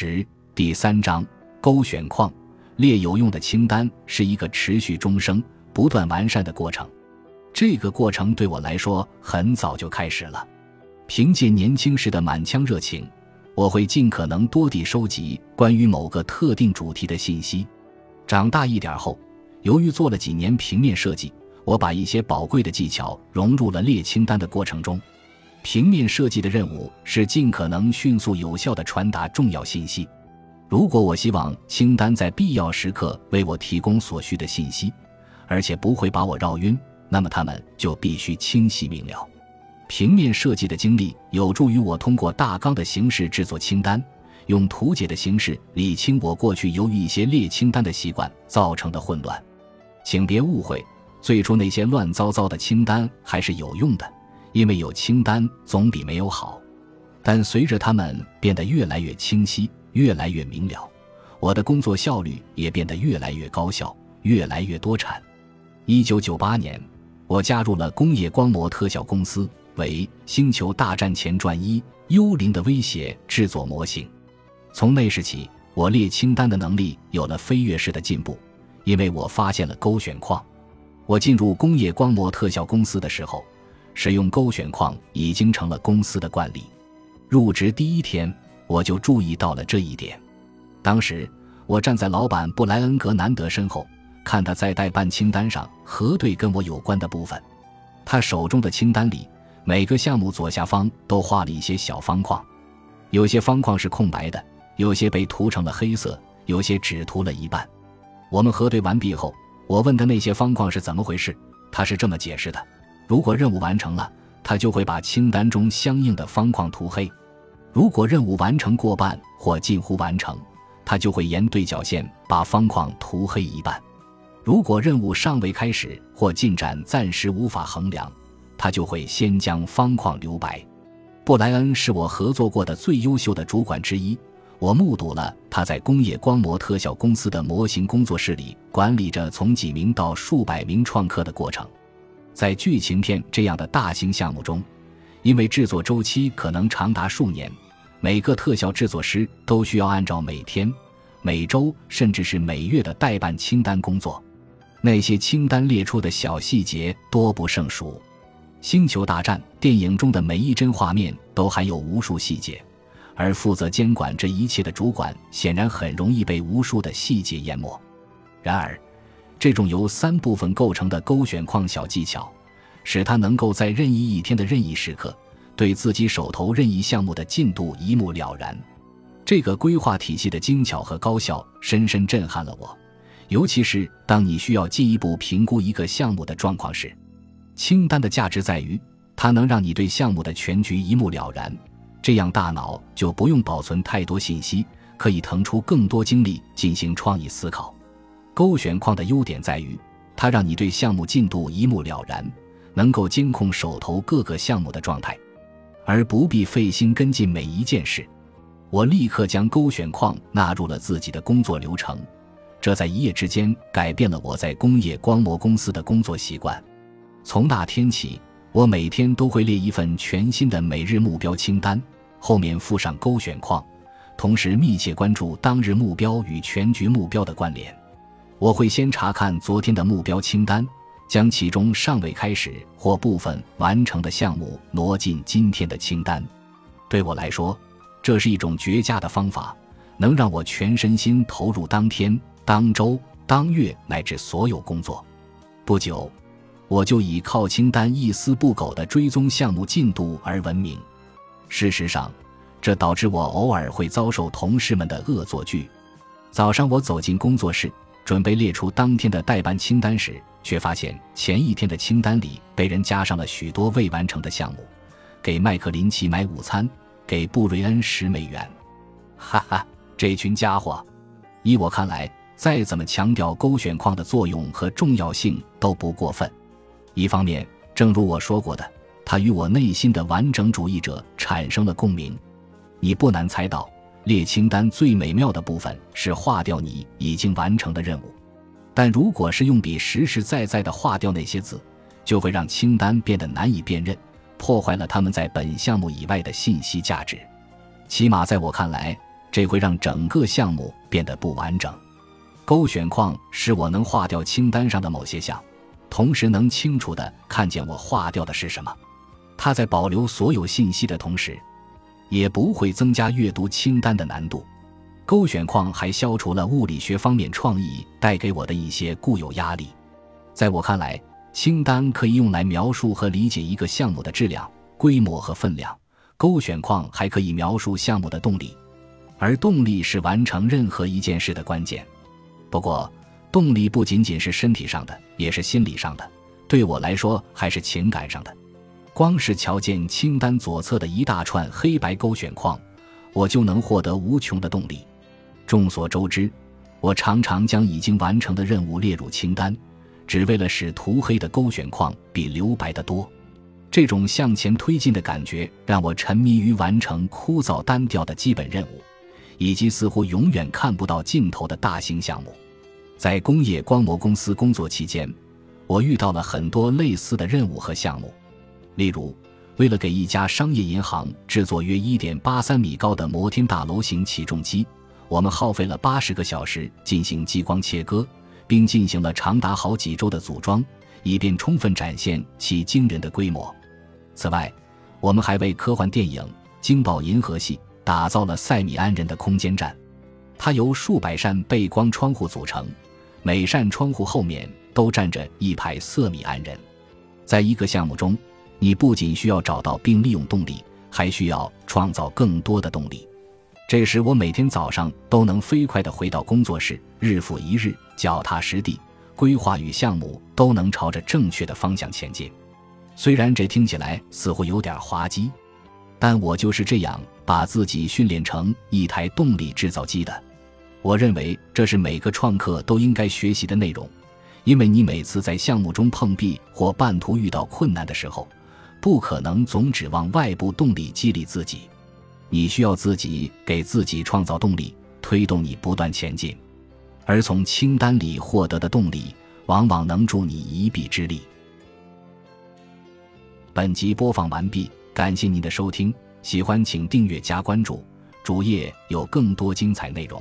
十第三章勾选矿列有用的清单是一个持续终生、不断完善的过程。这个过程对我来说很早就开始了。凭借年轻时的满腔热情，我会尽可能多地收集关于某个特定主题的信息。长大一点后，由于做了几年平面设计，我把一些宝贵的技巧融入了列清单的过程中。平面设计的任务是尽可能迅速有效地传达重要信息。如果我希望清单在必要时刻为我提供所需的信息，而且不会把我绕晕，那么它们就必须清晰明了。平面设计的经历有助于我通过大纲的形式制作清单，用图解的形式理清我过去由于一些列清单的习惯造成的混乱。请别误会，最初那些乱糟糟的清单还是有用的。因为有清单总比没有好，但随着它们变得越来越清晰、越来越明了，我的工作效率也变得越来越高效、越来越多产。一九九八年，我加入了工业光魔特效公司，为《星球大战前传一：幽灵的威胁》制作模型。从那时起，我列清单的能力有了飞跃式的进步，因为我发现了勾选框。我进入工业光魔特效公司的时候。使用勾选框已经成了公司的惯例。入职第一天，我就注意到了这一点。当时，我站在老板布莱恩·格南德身后，看他在代办清单上核对跟我有关的部分。他手中的清单里，每个项目左下方都画了一些小方框，有些方框是空白的，有些被涂成了黑色，有些只涂了一半。我们核对完毕后，我问他那些方框是怎么回事，他是这么解释的。如果任务完成了，他就会把清单中相应的方框涂黑；如果任务完成过半或近乎完成，他就会沿对角线把方框涂黑一半；如果任务尚未开始或进展暂时无法衡量，他就会先将方框留白。布莱恩是我合作过的最优秀的主管之一，我目睹了他在工业光魔特效公司的模型工作室里管理着从几名到数百名创客的过程。在剧情片这样的大型项目中，因为制作周期可能长达数年，每个特效制作师都需要按照每天、每周甚至是每月的代办清单工作。那些清单列出的小细节多不胜数，《星球大战》电影中的每一帧画面都含有无数细节，而负责监管这一切的主管显然很容易被无数的细节淹没。然而，这种由三部分构成的勾选框小技巧，使他能够在任意一天的任意时刻，对自己手头任意项目的进度一目了然。这个规划体系的精巧和高效深深震撼了我，尤其是当你需要进一步评估一个项目的状况时。清单的价值在于，它能让你对项目的全局一目了然，这样大脑就不用保存太多信息，可以腾出更多精力进行创意思考。勾选框的优点在于，它让你对项目进度一目了然，能够监控手头各个项目的状态，而不必费心跟进每一件事。我立刻将勾选框纳入了自己的工作流程，这在一夜之间改变了我在工业光膜公司的工作习惯。从那天起，我每天都会列一份全新的每日目标清单，后面附上勾选框，同时密切关注当日目标与全局目标的关联。我会先查看昨天的目标清单，将其中尚未开始或部分完成的项目挪进今天的清单。对我来说，这是一种绝佳的方法，能让我全身心投入当天、当周、当月乃至所有工作。不久，我就以靠清单一丝不苟地追踪项目进度而闻名。事实上，这导致我偶尔会遭受同事们的恶作剧。早上，我走进工作室。准备列出当天的代办清单时，却发现前一天的清单里被人加上了许多未完成的项目：给麦克林奇买午餐，给布瑞恩十美元。哈哈，这群家伙！依我看来，再怎么强调勾选框的作用和重要性都不过分。一方面，正如我说过的，他与我内心的完整主义者产生了共鸣。你不难猜到。列清单最美妙的部分是划掉你已经完成的任务，但如果是用笔实实在在的划掉那些字，就会让清单变得难以辨认，破坏了他们在本项目以外的信息价值。起码在我看来，这会让整个项目变得不完整。勾选框使我能划掉清单上的某些项，同时能清楚地看见我划掉的是什么。它在保留所有信息的同时，也不会增加阅读清单的难度。勾选框还消除了物理学方面创意带给我的一些固有压力。在我看来，清单可以用来描述和理解一个项目的质量、规模和分量，勾选框还可以描述项目的动力，而动力是完成任何一件事的关键。不过，动力不仅仅是身体上的，也是心理上的。对我来说，还是情感上的。光是瞧见清单左侧的一大串黑白勾选框，我就能获得无穷的动力。众所周知，我常常将已经完成的任务列入清单，只为了使涂黑的勾选框比留白的多。这种向前推进的感觉，让我沉迷于完成枯燥单调的基本任务。以及似乎永远看不到尽头的大型项目，在工业光魔公司工作期间，我遇到了很多类似的任务和项目。例如，为了给一家商业银行制作约1.83米高的摩天大楼型起重机，我们耗费了80个小时进行激光切割，并进行了长达好几周的组装，以便充分展现其惊人的规模。此外，我们还为科幻电影《惊爆银河系》。打造了塞米安人的空间站，它由数百扇背光窗户组成，每扇窗户后面都站着一排瑟米安人。在一个项目中，你不仅需要找到并利用动力，还需要创造更多的动力。这时，我每天早上都能飞快地回到工作室，日复一日，脚踏实地，规划与项目都能朝着正确的方向前进。虽然这听起来似乎有点滑稽。但我就是这样把自己训练成一台动力制造机的。我认为这是每个创客都应该学习的内容，因为你每次在项目中碰壁或半途遇到困难的时候，不可能总指望外部动力激励自己，你需要自己给自己创造动力，推动你不断前进。而从清单里获得的动力，往往能助你一臂之力。本集播放完毕。感谢您的收听，喜欢请订阅加关注，主页有更多精彩内容。